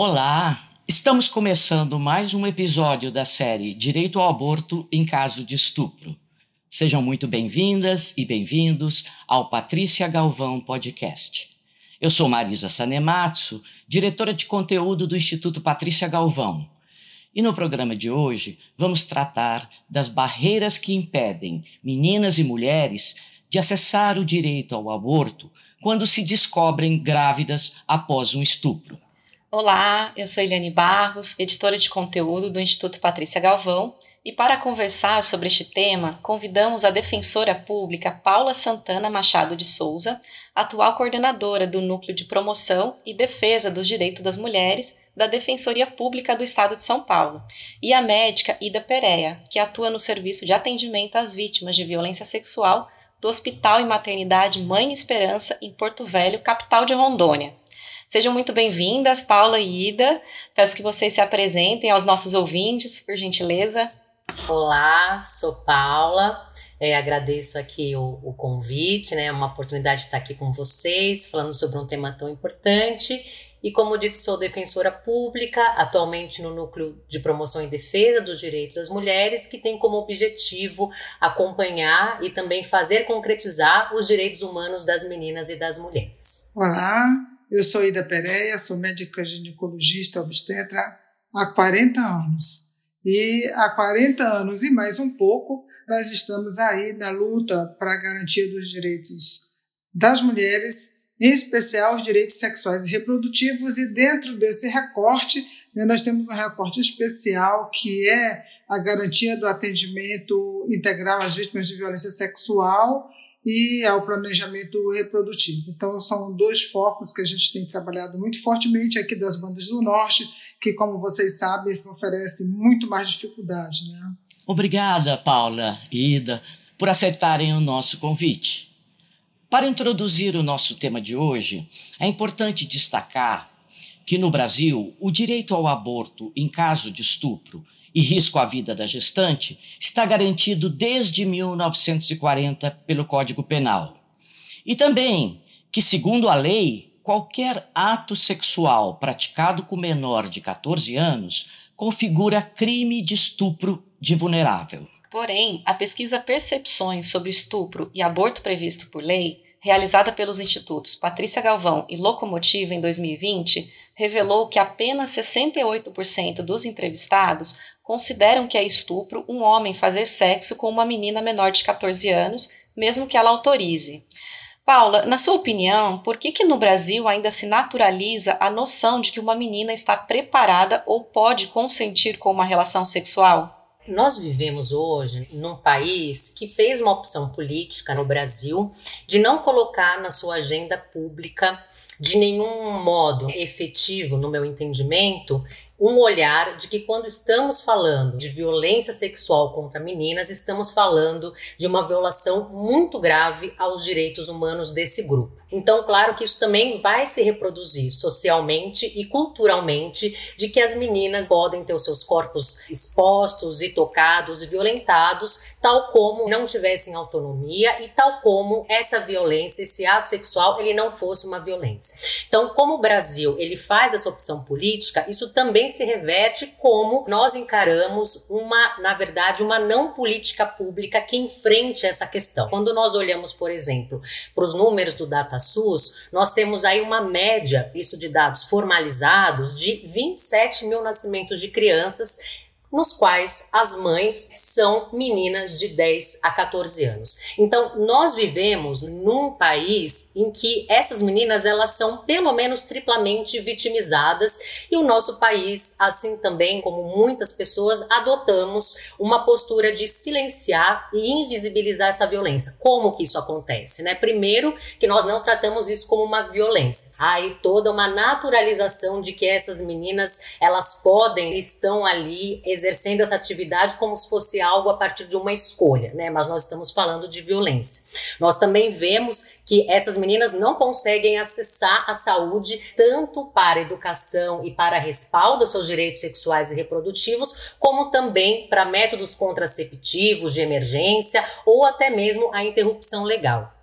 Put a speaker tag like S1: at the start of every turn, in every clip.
S1: Olá! Estamos começando mais um episódio da série Direito ao Aborto em Caso de Estupro. Sejam muito bem-vindas e bem-vindos ao Patrícia Galvão Podcast. Eu sou Marisa Sanematsu, diretora de conteúdo do Instituto Patrícia Galvão. E no programa de hoje vamos tratar das barreiras que impedem meninas e mulheres de acessar o direito ao aborto quando se descobrem grávidas após um estupro.
S2: Olá, eu sou Eliane Barros, editora de conteúdo do Instituto Patrícia Galvão, e para conversar sobre este tema, convidamos a defensora pública Paula Santana Machado de Souza, atual coordenadora do Núcleo de Promoção e Defesa dos Direitos das Mulheres da Defensoria Pública do Estado de São Paulo, e a médica Ida Pereia, que atua no Serviço de Atendimento às Vítimas de Violência Sexual do Hospital e Maternidade Mãe Esperança, em Porto Velho, capital de Rondônia. Sejam muito bem-vindas, Paula e Ida. Peço que vocês se apresentem aos nossos ouvintes, por gentileza.
S3: Olá, sou Paula. É, agradeço aqui o, o, convite, né? Uma oportunidade de estar aqui com vocês, falando sobre um tema tão importante. E como dito, sou defensora pública, atualmente no Núcleo de Promoção e Defesa dos Direitos das Mulheres, que tem como objetivo acompanhar e também fazer concretizar os direitos humanos das meninas e das mulheres.
S4: Olá, eu sou Ida Pereira, sou médica ginecologista obstetra há 40 anos. E há 40 anos e mais um pouco, nós estamos aí na luta para a garantia dos direitos das mulheres, em especial os direitos sexuais e reprodutivos, e dentro desse recorte, né, nós temos um recorte especial que é a garantia do atendimento integral às vítimas de violência sexual e ao planejamento reprodutivo. Então, são dois focos que a gente tem trabalhado muito fortemente aqui das bandas do Norte, que, como vocês sabem, oferece muito mais dificuldade. Né?
S1: Obrigada, Paula e Ida, por aceitarem o nosso convite. Para introduzir o nosso tema de hoje, é importante destacar que no Brasil o direito ao aborto em caso de estupro e risco à vida da gestante está garantido desde 1940 pelo Código Penal. E também que, segundo a lei, qualquer ato sexual praticado com menor de 14 anos configura crime de estupro de vulnerável.
S2: Porém, a pesquisa Percepções sobre Estupro e Aborto Previsto por Lei, realizada pelos institutos Patrícia Galvão e Locomotiva em 2020, revelou que apenas 68% dos entrevistados consideram que é estupro um homem fazer sexo com uma menina menor de 14 anos, mesmo que ela autorize. Paula, na sua opinião, por que, que no Brasil ainda se naturaliza a noção de que uma menina está preparada ou pode consentir com uma relação sexual?
S3: Nós vivemos hoje num país que fez uma opção política no Brasil de não colocar na sua agenda pública de nenhum modo efetivo, no meu entendimento, um olhar de que quando estamos falando de violência sexual contra meninas, estamos falando de uma violação muito grave aos direitos humanos desse grupo. Então, claro que isso também vai se reproduzir socialmente e culturalmente de que as meninas podem ter os seus corpos expostos e tocados e violentados, tal como não tivessem autonomia e tal como essa violência, esse ato sexual, ele não fosse uma violência. Então, como o Brasil ele faz essa opção política, isso também se reverte como nós encaramos uma, na verdade, uma não política pública que enfrente essa questão. Quando nós olhamos, por exemplo, para os números do Data SUS, nós temos aí uma média, isso de dados formalizados, de 27 mil nascimentos de crianças nos quais as mães são meninas de 10 a 14 anos. Então, nós vivemos num país em que essas meninas elas são pelo menos triplamente vitimizadas e o nosso país, assim também como muitas pessoas, adotamos uma postura de silenciar e invisibilizar essa violência. Como que isso acontece, né? Primeiro, que nós não tratamos isso como uma violência. Aí toda uma naturalização de que essas meninas, elas podem, estão ali exercendo essa atividade como se fosse algo a partir de uma escolha, né? Mas nós estamos falando de violência. Nós também vemos que essas meninas não conseguem acessar a saúde tanto para educação e para respaldo aos seus direitos sexuais e reprodutivos, como também para métodos contraceptivos de emergência ou até mesmo a interrupção legal.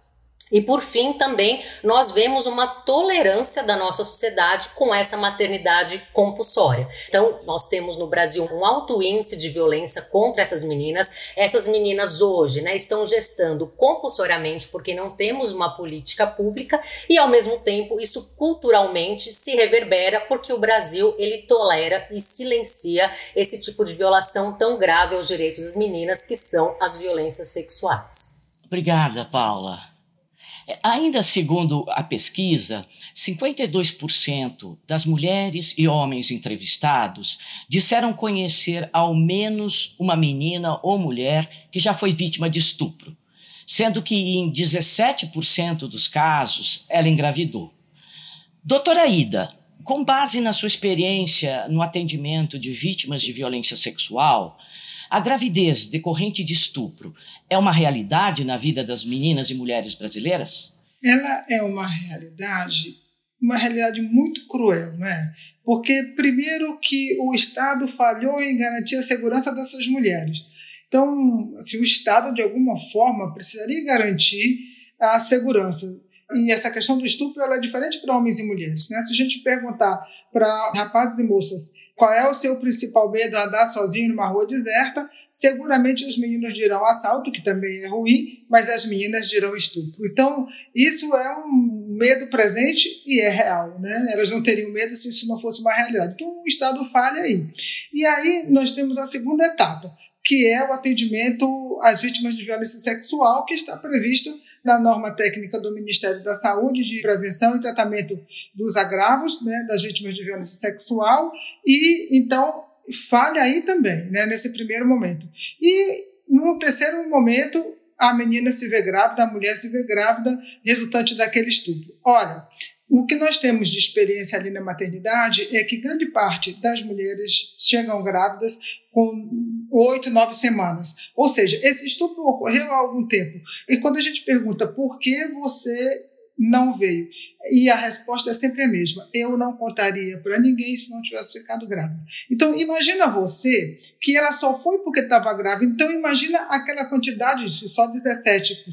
S3: E por fim, também nós vemos uma tolerância da nossa sociedade com essa maternidade compulsória. Então, nós temos no Brasil um alto índice de violência contra essas meninas. Essas meninas hoje, né, estão gestando compulsoriamente porque não temos uma política pública e ao mesmo tempo isso culturalmente se reverbera porque o Brasil ele tolera e silencia esse tipo de violação tão grave aos direitos das meninas que são as violências sexuais.
S1: Obrigada, Paula. Ainda segundo a pesquisa, 52% das mulheres e homens entrevistados disseram conhecer ao menos uma menina ou mulher que já foi vítima de estupro, sendo que em 17% dos casos ela engravidou. Doutora Ida, com base na sua experiência no atendimento de vítimas de violência sexual, a gravidez decorrente de estupro é uma realidade na vida das meninas e mulheres brasileiras?
S4: Ela é uma realidade, uma realidade muito cruel, não é? Porque, primeiro, que o Estado falhou em garantir a segurança dessas mulheres. Então, assim, o Estado, de alguma forma, precisaria garantir a segurança. E essa questão do estupro é diferente para homens e mulheres. Né? Se a gente perguntar para rapazes e moças qual é o seu principal medo andar sozinho numa rua deserta? Seguramente os meninos dirão assalto, que também é ruim, mas as meninas dirão estupro. Então, isso é um medo presente e é real, né? Elas não teriam medo se isso não fosse uma realidade. Então, o Estado falha aí. E aí nós temos a segunda etapa, que é o atendimento às vítimas de violência sexual, que está previsto na norma técnica do Ministério da Saúde de prevenção e tratamento dos agravos né, das vítimas de violência sexual e então falha aí também, né, nesse primeiro momento. E no terceiro momento a menina se vê grávida, a mulher se vê grávida, resultante daquele estupro. Olha, o que nós temos de experiência ali na maternidade é que grande parte das mulheres chegam grávidas com oito, nove semanas. Ou seja, esse estupro ocorreu há algum tempo. E quando a gente pergunta por que você não veio, e a resposta é sempre a mesma: eu não contaria para ninguém se não tivesse ficado grávida. Então, imagina você que ela só foi porque estava grávida. Então, imagina aquela quantidade, se só 17%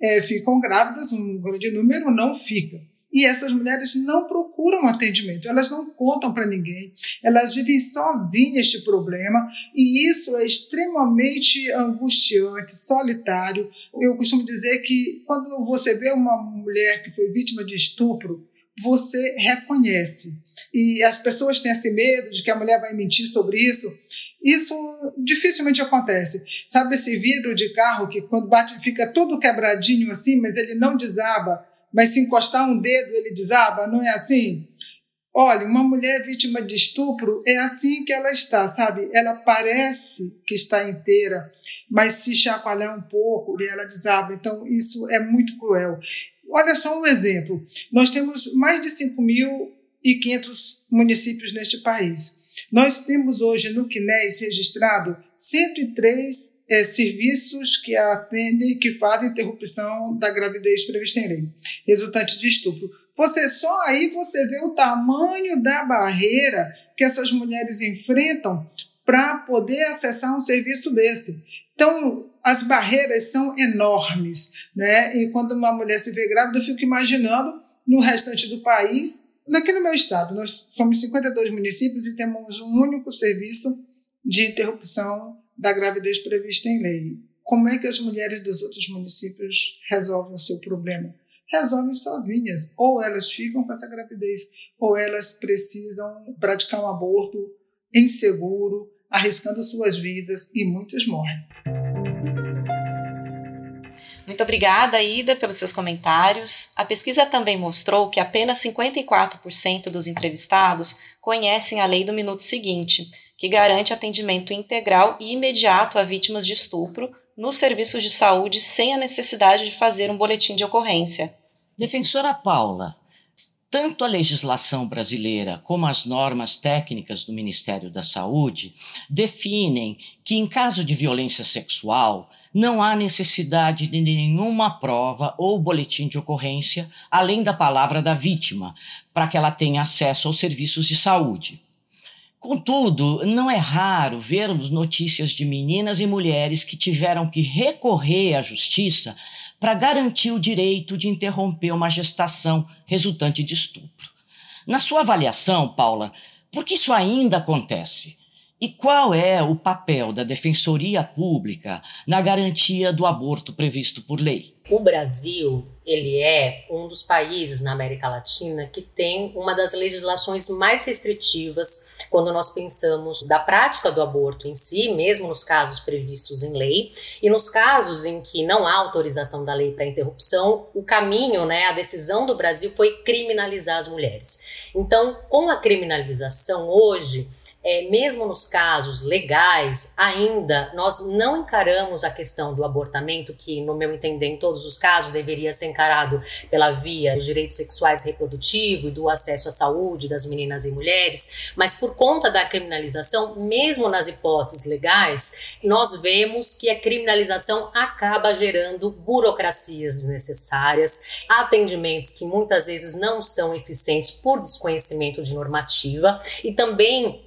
S4: é, ficam grávidas, um grande número não fica. E essas mulheres não procuram atendimento, elas não contam para ninguém, elas vivem sozinhas este problema, e isso é extremamente angustiante, solitário. Eu costumo dizer que quando você vê uma mulher que foi vítima de estupro, você reconhece. E as pessoas têm esse medo de que a mulher vai mentir sobre isso. Isso dificilmente acontece. Sabe esse vidro de carro que quando bate fica todo quebradinho assim, mas ele não desaba? Mas se encostar um dedo ele desaba, não é assim? Olha, uma mulher vítima de estupro é assim que ela está, sabe? Ela parece que está inteira, mas se chacoalhar um pouco e ela desaba. Então, isso é muito cruel. Olha só um exemplo. Nós temos mais de 5.500 municípios neste país. Nós temos hoje no CNES registrado 103 é, serviços que atendem que fazem interrupção da gravidez prevista em lei, resultante de estupro. Você só aí você vê o tamanho da barreira que essas mulheres enfrentam para poder acessar um serviço desse. Então, as barreiras são enormes, né? E quando uma mulher se vê grávida, eu fico imaginando no restante do país Aqui no meu estado, nós somos 52 municípios e temos um único serviço de interrupção da gravidez prevista em lei. Como é que as mulheres dos outros municípios resolvem o seu problema? Resolvem sozinhas. Ou elas ficam com essa gravidez, ou elas precisam praticar um aborto inseguro, arriscando suas vidas, e muitas morrem.
S2: Muito obrigada, Ida, pelos seus comentários. A pesquisa também mostrou que apenas 54% dos entrevistados conhecem a lei do minuto seguinte, que garante atendimento integral e imediato a vítimas de estupro nos serviços de saúde sem a necessidade de fazer um boletim de ocorrência.
S1: Defensora Paula, tanto a legislação brasileira como as normas técnicas do Ministério da Saúde definem que, em caso de violência sexual, não há necessidade de nenhuma prova ou boletim de ocorrência além da palavra da vítima, para que ela tenha acesso aos serviços de saúde. Contudo, não é raro vermos notícias de meninas e mulheres que tiveram que recorrer à justiça para garantir o direito de interromper uma gestação resultante de estupro. Na sua avaliação, Paula, por que isso ainda acontece? E qual é o papel da Defensoria Pública na garantia do aborto previsto por lei?
S3: O Brasil ele é um dos países na América Latina que tem uma das legislações mais restritivas quando nós pensamos da prática do aborto em si, mesmo nos casos previstos em lei, e nos casos em que não há autorização da lei para interrupção, o caminho, né, a decisão do Brasil foi criminalizar as mulheres. Então, com a criminalização hoje, é, mesmo nos casos legais, ainda nós não encaramos a questão do abortamento, que, no meu entender, em todos os casos deveria ser encarado pela via dos direitos sexuais reprodutivos e do acesso à saúde das meninas e mulheres, mas por conta da criminalização, mesmo nas hipóteses legais, nós vemos que a criminalização acaba gerando burocracias desnecessárias, atendimentos que muitas vezes não são eficientes por desconhecimento de normativa e também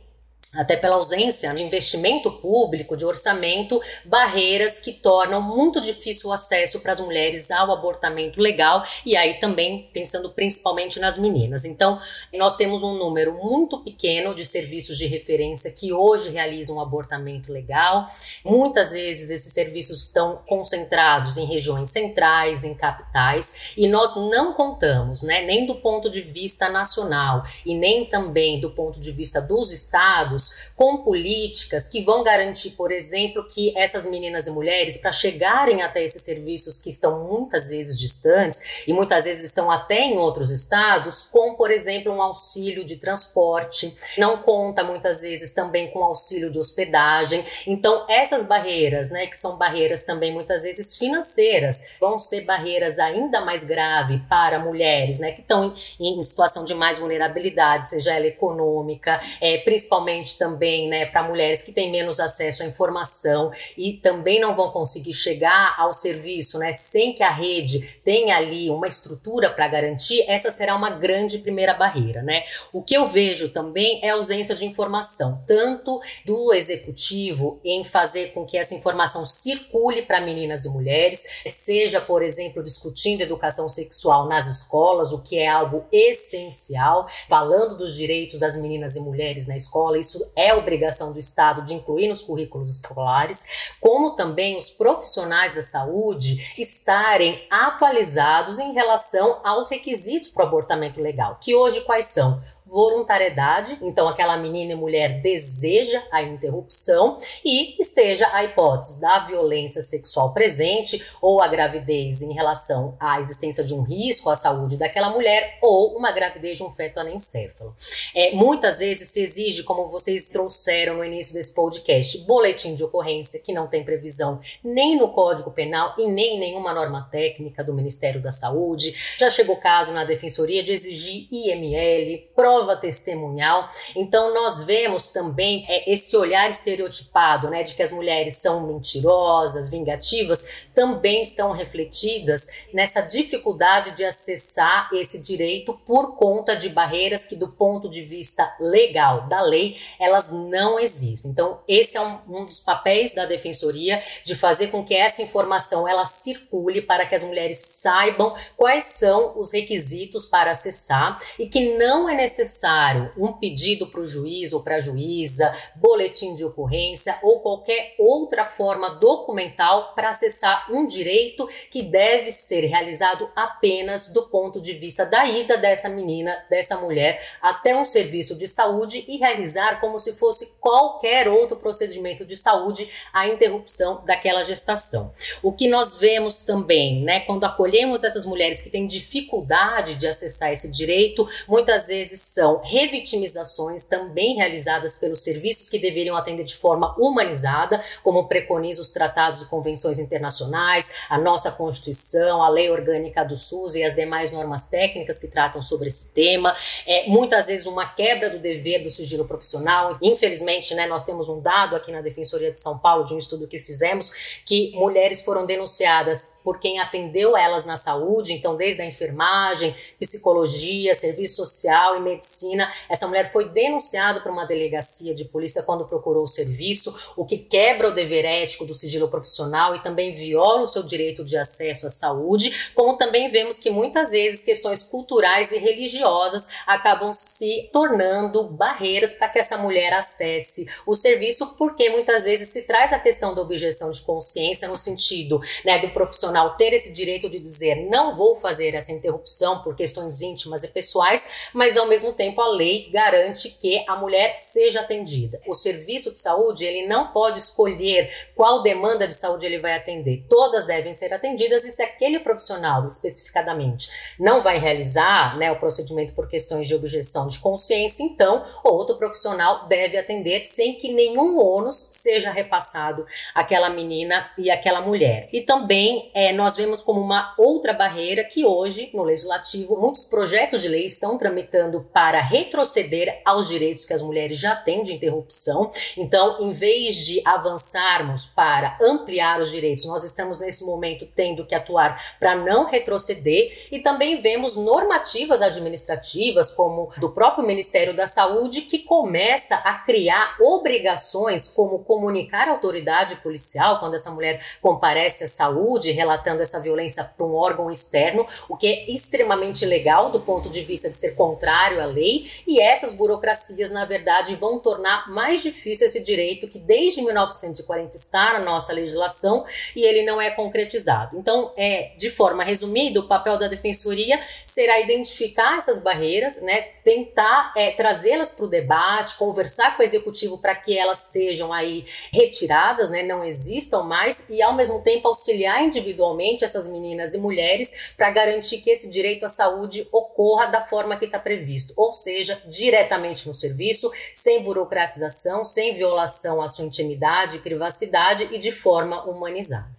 S3: até pela ausência de investimento público, de orçamento, barreiras que tornam muito difícil o acesso para as mulheres ao abortamento legal e aí também pensando principalmente nas meninas. Então, nós temos um número muito pequeno de serviços de referência que hoje realizam o abortamento legal. Muitas vezes esses serviços estão concentrados em regiões centrais, em capitais, e nós não contamos, né, nem do ponto de vista nacional e nem também do ponto de vista dos estados com políticas que vão garantir, por exemplo, que essas meninas e mulheres, para chegarem até esses serviços que estão muitas vezes distantes e muitas vezes estão até em outros estados, com, por exemplo, um auxílio de transporte, não conta muitas vezes também com auxílio de hospedagem. Então, essas barreiras, né, que são barreiras também muitas vezes financeiras, vão ser barreiras ainda mais graves para mulheres, né, que estão em, em situação de mais vulnerabilidade, seja ela econômica, é, principalmente também né, para mulheres que têm menos acesso à informação e também não vão conseguir chegar ao serviço né, sem que a rede tenha ali uma estrutura para garantir, essa será uma grande primeira barreira. Né? O que eu vejo também é a ausência de informação, tanto do executivo em fazer com que essa informação circule para meninas e mulheres, seja, por exemplo, discutindo educação sexual nas escolas, o que é algo essencial, falando dos direitos das meninas e mulheres na escola, isso isso é obrigação do Estado de incluir nos currículos escolares, como também os profissionais da saúde estarem atualizados em relação aos requisitos para o abortamento legal, que hoje quais são? Voluntariedade, então aquela menina e mulher deseja a interrupção e esteja a hipótese da violência sexual presente ou a gravidez em relação à existência de um risco à saúde daquela mulher ou uma gravidez de um feto anencéfalo. É, muitas vezes se exige, como vocês trouxeram no início desse podcast, boletim de ocorrência que não tem previsão nem no Código Penal e nem em nenhuma norma técnica do Ministério da Saúde. Já chegou caso na Defensoria de exigir IML, prova prova testemunhal. Então nós vemos também é, esse olhar estereotipado, né, de que as mulheres são mentirosas, vingativas, também estão refletidas nessa dificuldade de acessar esse direito por conta de barreiras que do ponto de vista legal da lei elas não existem. Então esse é um, um dos papéis da defensoria de fazer com que essa informação ela circule para que as mulheres saibam quais são os requisitos para acessar e que não é necessário necessário um pedido para o juiz ou para a juíza, boletim de ocorrência ou qualquer outra forma documental para acessar um direito que deve ser realizado apenas do ponto de vista da ida dessa menina, dessa mulher, até um serviço de saúde e realizar como se fosse qualquer outro procedimento de saúde a interrupção daquela gestação. O que nós vemos também, né, quando acolhemos essas mulheres que têm dificuldade de acessar esse direito, muitas vezes são revitimizações também realizadas pelos serviços que deveriam atender de forma humanizada, como preconizam os tratados e convenções internacionais, a nossa Constituição, a Lei Orgânica do SUS e as demais normas técnicas que tratam sobre esse tema. É, muitas vezes uma quebra do dever do sigilo profissional. Infelizmente, né, nós temos um dado aqui na Defensoria de São Paulo de um estudo que fizemos que mulheres foram denunciadas por quem atendeu elas na saúde, então desde a enfermagem, psicologia, serviço social e medicina. Essa mulher foi denunciada por uma delegacia de polícia quando procurou o serviço, o que quebra o dever ético do sigilo profissional e também viola o seu direito de acesso à saúde, como também vemos que muitas vezes questões culturais e religiosas acabam se tornando barreiras para que essa mulher acesse o serviço, porque muitas vezes se traz a questão da objeção de consciência no sentido né, do profissional ter esse direito de dizer não vou fazer essa interrupção por questões íntimas e pessoais, mas ao mesmo tempo a lei garante que a mulher seja atendida. O serviço de saúde ele não pode escolher qual demanda de saúde ele vai atender. Todas devem ser atendidas e se aquele profissional especificadamente não vai realizar né, o procedimento por questões de objeção de consciência, então outro profissional deve atender sem que nenhum ônus seja repassado àquela menina e àquela mulher. E também é, nós vemos como uma outra barreira que hoje, no legislativo, muitos projetos de lei estão tramitando para retroceder aos direitos que as mulheres já têm de interrupção. Então, em vez de avançarmos para ampliar os direitos, nós estamos nesse momento tendo que atuar para não retroceder e também vemos normativas administrativas, como do próprio Ministério da Saúde, que começa a criar obrigações, como comunicar à autoridade policial quando essa mulher comparece à saúde, relatando essa violência para um órgão externo, o que é extremamente legal do ponto de vista de ser contrário à lei, e essas burocracias, na verdade, vão tornar mais difícil esse direito que desde 1940 está na nossa legislação e ele não é concretizado. Então, é, de forma resumida, o papel da defensoria será identificar essas barreiras, né, tentar é, trazê-las para o debate, conversar com o executivo para que elas sejam aí retiradas, né, não existam mais, e ao mesmo tempo auxiliar individualmente essas meninas e mulheres para garantir que esse direito à saúde ocorra da forma que está previsto, ou seja, diretamente no serviço, sem burocratização, sem violação à sua intimidade privacidade e de forma humanizada.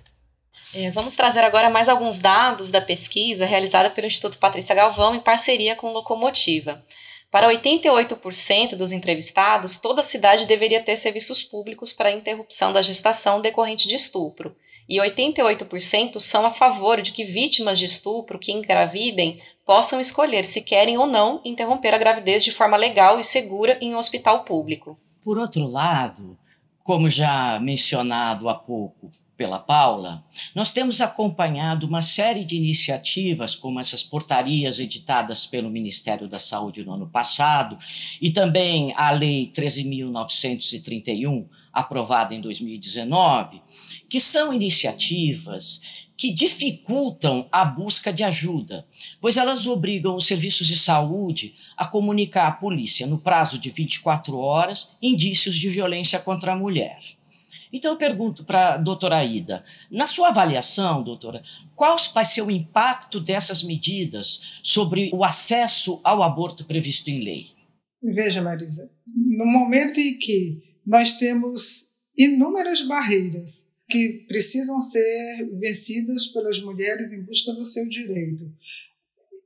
S2: É, vamos trazer agora mais alguns dados da pesquisa realizada pelo Instituto Patrícia Galvão em parceria com Locomotiva. Para 88% dos entrevistados, toda cidade deveria ter serviços públicos para interrupção da gestação decorrente de estupro. E 88% são a favor de que vítimas de estupro que engravidem possam escolher se querem ou não interromper a gravidez de forma legal e segura em um hospital público.
S1: Por outro lado, como já mencionado há pouco, pela Paula, nós temos acompanhado uma série de iniciativas, como essas portarias editadas pelo Ministério da Saúde no ano passado, e também a Lei 13.931, aprovada em 2019, que são iniciativas que dificultam a busca de ajuda, pois elas obrigam os serviços de saúde a comunicar à polícia, no prazo de 24 horas, indícios de violência contra a mulher. Então eu pergunto para a doutora Ida, na sua avaliação, doutora, qual vai ser o impacto dessas medidas sobre o acesso ao aborto previsto em lei?
S4: Veja, Marisa, no momento em que nós temos inúmeras barreiras que precisam ser vencidas pelas mulheres em busca do seu direito.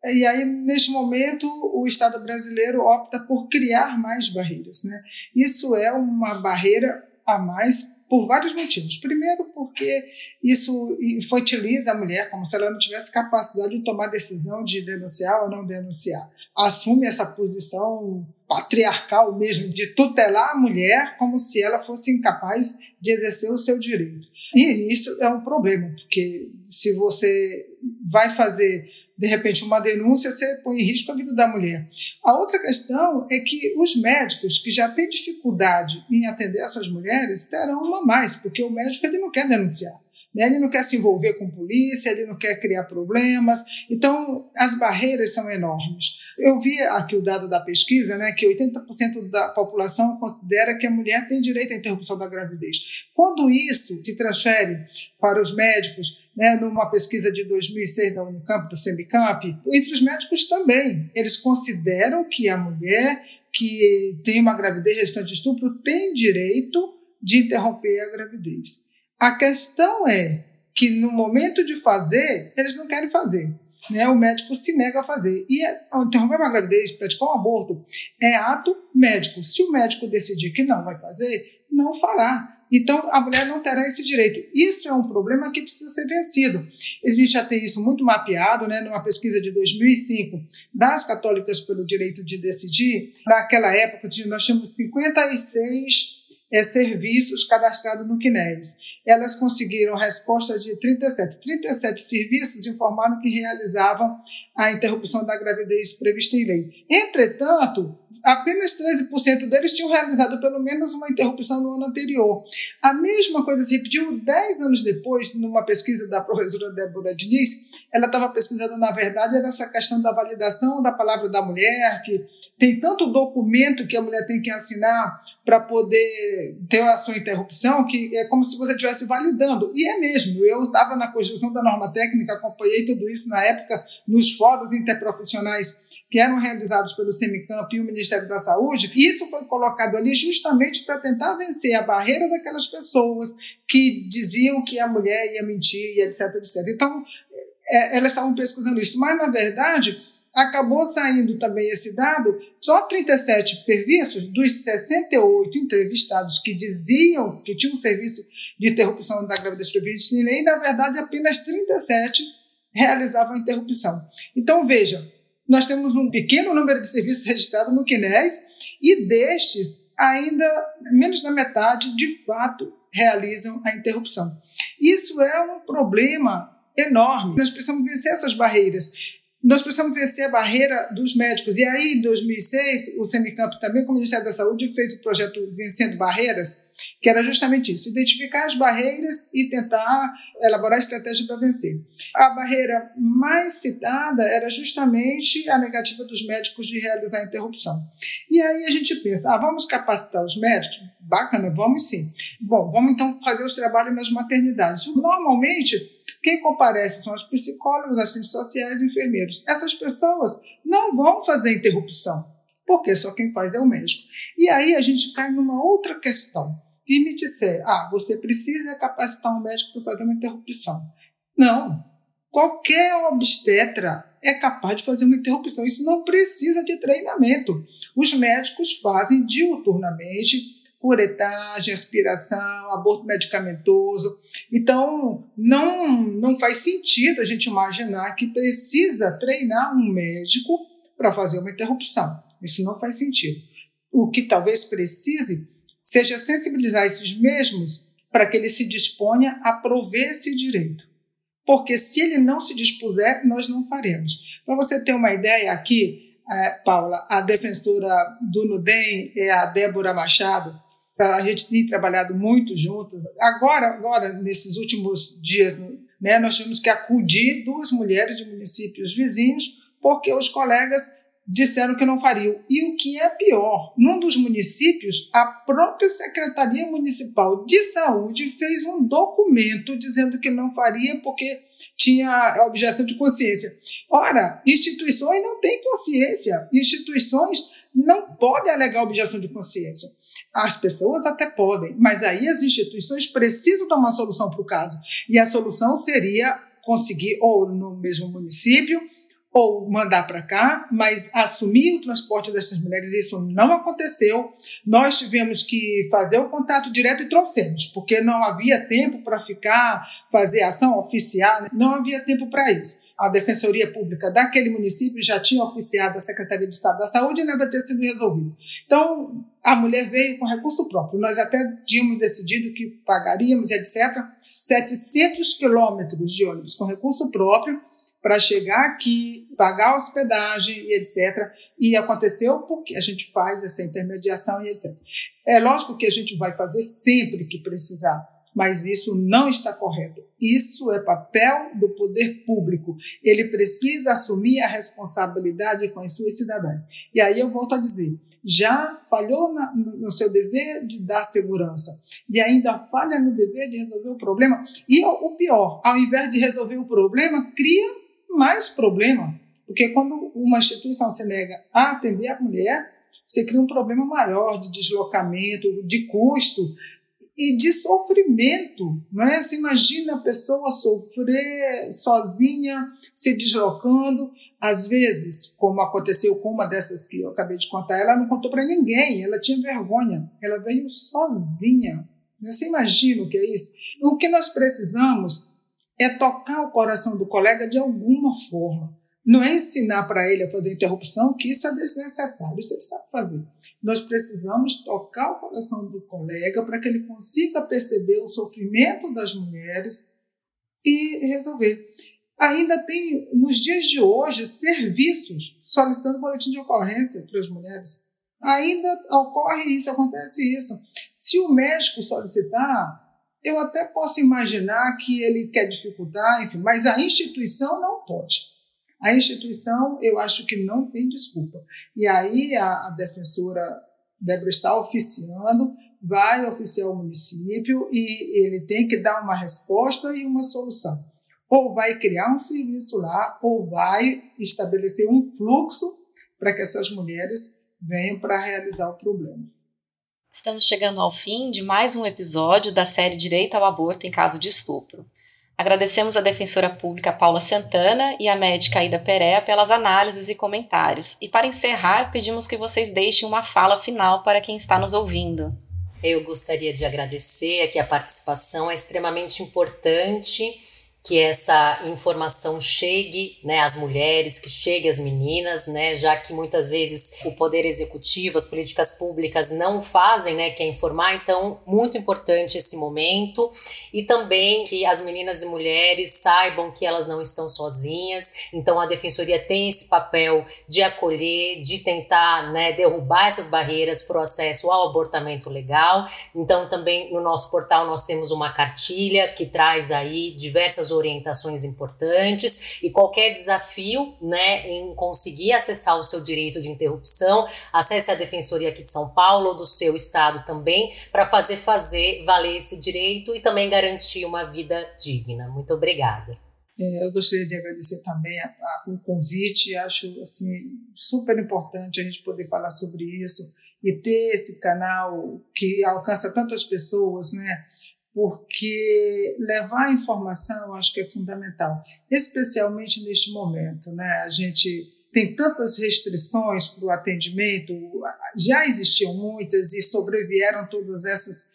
S4: E aí, neste momento, o Estado brasileiro opta por criar mais barreiras. Né? Isso é uma barreira a mais por vários motivos. Primeiro, porque isso infantiliza a mulher, como se ela não tivesse capacidade de tomar decisão de denunciar ou não denunciar. Assume essa posição patriarcal mesmo, de tutelar a mulher como se ela fosse incapaz de exercer o seu direito. E isso é um problema, porque se você vai fazer de repente, uma denúncia, você põe em risco a vida da mulher. A outra questão é que os médicos que já têm dificuldade em atender essas mulheres terão uma mais, porque o médico ele não quer denunciar. Né? Ele não quer se envolver com polícia, ele não quer criar problemas. Então, as barreiras são enormes. Eu vi aqui o dado da pesquisa, né, que 80% da população considera que a mulher tem direito à interrupção da gravidez. Quando isso se transfere para os médicos, né, numa pesquisa de 2006 da Unicamp, da Semicamp, entre os médicos também, eles consideram que a mulher que tem uma gravidez gestante de estupro tem direito de interromper a gravidez. A questão é que no momento de fazer, eles não querem fazer. Né? O médico se nega a fazer. E é, interromper uma gravidez, praticar um aborto, é ato médico. Se o médico decidir que não vai fazer, não fará. Então, a mulher não terá esse direito. Isso é um problema que precisa ser vencido. A gente já tem isso muito mapeado, né, numa pesquisa de 2005 das Católicas pelo Direito de Decidir. Naquela época, nós tínhamos 56 é, serviços cadastrados no CNES. Elas conseguiram resposta de 37. 37 serviços informaram que realizavam a interrupção da gravidez prevista em lei. Entretanto, apenas 13% deles tinham realizado pelo menos uma interrupção no ano anterior. A mesma coisa se repetiu 10 anos depois, numa pesquisa da professora Débora Diniz. Ela estava pesquisando, na verdade, essa questão da validação da palavra da mulher, que tem tanto documento que a mulher tem que assinar para poder ter a sua interrupção, que é como se você estivesse validando. E é mesmo. Eu estava na construção da norma técnica, acompanhei tudo isso na época nos fóruns interprofissionais que eram realizados pelo Semicamp e o Ministério da Saúde, isso foi colocado ali justamente para tentar vencer a barreira daquelas pessoas que diziam que a mulher ia mentir e etc, etc. Então, é, elas estavam pesquisando isso, mas, na verdade, acabou saindo também esse dado, só 37 serviços dos 68 entrevistados que diziam que tinham serviço de interrupção da gravidez prevista em lei, na verdade, apenas 37 realizavam interrupção. Então, veja, nós temos um pequeno número de serviços registrados no CNES e destes, ainda menos da metade, de fato, realizam a interrupção. Isso é um problema enorme. Nós precisamos vencer essas barreiras. Nós precisamos vencer a barreira dos médicos. E aí, em 2006, o Semicampo, também com o Ministério da Saúde, fez o projeto Vencendo Barreiras, que era justamente isso: identificar as barreiras e tentar elaborar estratégia para vencer. A barreira mais citada era justamente a negativa dos médicos de realizar a interrupção. E aí a gente pensa: ah, vamos capacitar os médicos? Bacana, vamos sim. Bom, vamos então fazer os trabalhos nas maternidades. Normalmente, quem comparece são os psicólogos, assistentes sociais e enfermeiros. Essas pessoas não vão fazer interrupção, porque só quem faz é o médico. E aí a gente cai numa outra questão. Se me disser, ah, você precisa capacitar um médico para fazer uma interrupção. Não. Qualquer obstetra é capaz de fazer uma interrupção. Isso não precisa de treinamento. Os médicos fazem diuturnamente curetagem, aspiração, aborto medicamentoso. Então, não, não faz sentido a gente imaginar que precisa treinar um médico para fazer uma interrupção. Isso não faz sentido. O que talvez precise seja sensibilizar esses mesmos para que ele se disponha a prover esse direito. Porque se ele não se dispuser, nós não faremos. Para você ter uma ideia aqui, é, Paula, a defensora do NUDEM é a Débora Machado, a gente tem trabalhado muito juntos. Agora, agora nesses últimos dias, né, nós tivemos que acudir duas mulheres de municípios vizinhos porque os colegas disseram que não fariam. E o que é pior, num dos municípios, a própria Secretaria Municipal de Saúde fez um documento dizendo que não faria porque tinha objeção de consciência. Ora, instituições não têm consciência, instituições não podem alegar objeção de consciência. As pessoas até podem, mas aí as instituições precisam tomar uma solução para o caso. E a solução seria conseguir, ou no mesmo município, ou mandar para cá, mas assumir o transporte dessas mulheres, isso não aconteceu. Nós tivemos que fazer o contato direto e trouxemos, porque não havia tempo para ficar, fazer ação oficial, não havia tempo para isso a Defensoria Pública daquele município já tinha oficiado a Secretaria de Estado da Saúde e nada tinha sido resolvido. Então, a mulher veio com recurso próprio. Nós até tínhamos decidido que pagaríamos, etc., 700 quilômetros de ônibus com recurso próprio para chegar aqui, pagar hospedagem e etc. E aconteceu porque a gente faz essa intermediação e etc. É lógico que a gente vai fazer sempre que precisar, mas isso não está correto. Isso é papel do poder público. Ele precisa assumir a responsabilidade com as suas cidadãs. E aí eu volto a dizer, já falhou na, no seu dever de dar segurança e ainda falha no dever de resolver o problema. E o pior, ao invés de resolver o problema, cria mais problema. Porque quando uma instituição se nega a atender a mulher, você cria um problema maior de deslocamento, de custo, e de sofrimento, não é? Você imagina a pessoa sofrer sozinha, se deslocando, às vezes, como aconteceu com uma dessas que eu acabei de contar, ela não contou para ninguém, ela tinha vergonha, ela veio sozinha Você imagina o que é isso? O que nós precisamos é tocar o coração do colega de alguma forma. Não é ensinar para ele a fazer interrupção, que isso é desnecessário, isso ele sabe fazer. Nós precisamos tocar o coração do colega para que ele consiga perceber o sofrimento das mulheres e resolver. Ainda tem, nos dias de hoje, serviços solicitando boletim de ocorrência para as mulheres. Ainda ocorre isso, acontece isso. Se o médico solicitar, eu até posso imaginar que ele quer dificultar, enfim, mas a instituição não pode. A instituição, eu acho que não tem desculpa. E aí a, a defensora Débora está oficiando, vai oficiar o município e ele tem que dar uma resposta e uma solução. Ou vai criar um serviço lá, ou vai estabelecer um fluxo para que essas mulheres venham para realizar o problema.
S2: Estamos chegando ao fim de mais um episódio da série Direito ao Aborto em Caso de Estupro. Agradecemos a defensora pública Paula Santana e a médica Aida Perea pelas análises e comentários. E para encerrar, pedimos que vocês deixem uma fala final para quem está nos ouvindo.
S3: Eu gostaria de agradecer aqui a participação, é extremamente importante que essa informação chegue né, às mulheres, que chegue às meninas, né, já que muitas vezes o poder executivo, as políticas públicas não fazem, né, que é informar, então muito importante esse momento. E também que as meninas e mulheres saibam que elas não estão sozinhas, então a defensoria tem esse papel de acolher, de tentar né, derrubar essas barreiras para o acesso ao abortamento legal, então também no nosso portal nós temos uma cartilha que traz aí diversas orientações importantes e qualquer desafio, né, em conseguir acessar o seu direito de interrupção, acesse a Defensoria aqui de São Paulo ou do seu estado também, para fazer fazer valer esse direito e também garantir uma vida digna. Muito obrigada.
S4: É, eu gostaria de agradecer também a, a, o convite, acho assim super importante a gente poder falar sobre isso e ter esse canal que alcança tantas pessoas, né? Porque levar a informação eu acho que é fundamental, especialmente neste momento. Né? A gente tem tantas restrições para o atendimento, já existiam muitas e sobrevieram todas essas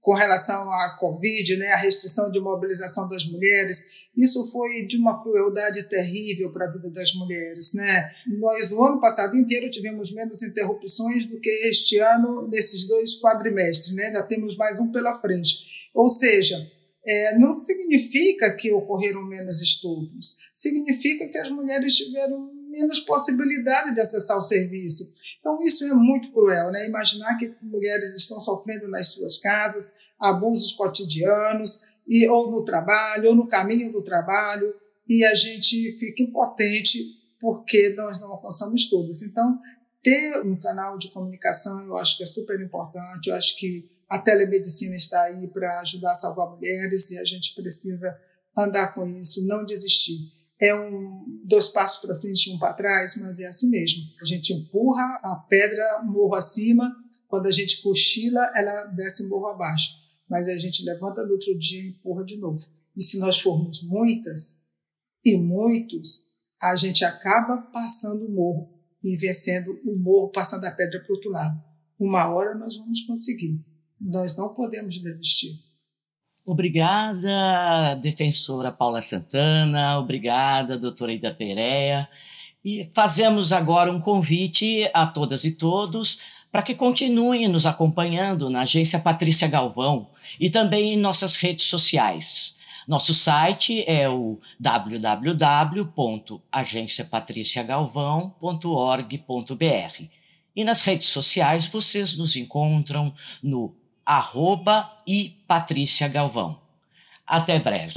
S4: com relação à Covid, né? a restrição de mobilização das mulheres. Isso foi de uma crueldade terrível para a vida das mulheres. Né? Nós, o ano passado inteiro, tivemos menos interrupções do que este ano, nesses dois quadrimestres. Né? Ainda temos mais um pela frente. Ou seja, é, não significa que ocorreram menos estupros, significa que as mulheres tiveram menos possibilidade de acessar o serviço. Então, isso é muito cruel, né? Imaginar que mulheres estão sofrendo nas suas casas abusos cotidianos, e, ou no trabalho, ou no caminho do trabalho, e a gente fica impotente porque nós não alcançamos todas. Então, ter um canal de comunicação eu acho que é super importante, eu acho que a telemedicina está aí para ajudar a salvar mulheres e a gente precisa andar com isso, não desistir. É um dois passos para frente e um para trás, mas é assim mesmo. A gente empurra a pedra morro acima, quando a gente cochila, ela desce morro abaixo. Mas a gente levanta no outro dia e empurra de novo. E se nós formos muitas e muitos, a gente acaba passando o morro e vencendo o morro, passando a pedra para o outro lado. Uma hora nós vamos conseguir. Nós não podemos desistir.
S1: Obrigada, defensora Paula Santana, obrigada, doutora Ida Pereira. E fazemos agora um convite a todas e todos para que continuem nos acompanhando na Agência Patrícia Galvão e também em nossas redes sociais. Nosso site é o www.agenciapatriciagalvão.org.br e nas redes sociais vocês nos encontram no arroba e Patrícia Galvão. Até breve.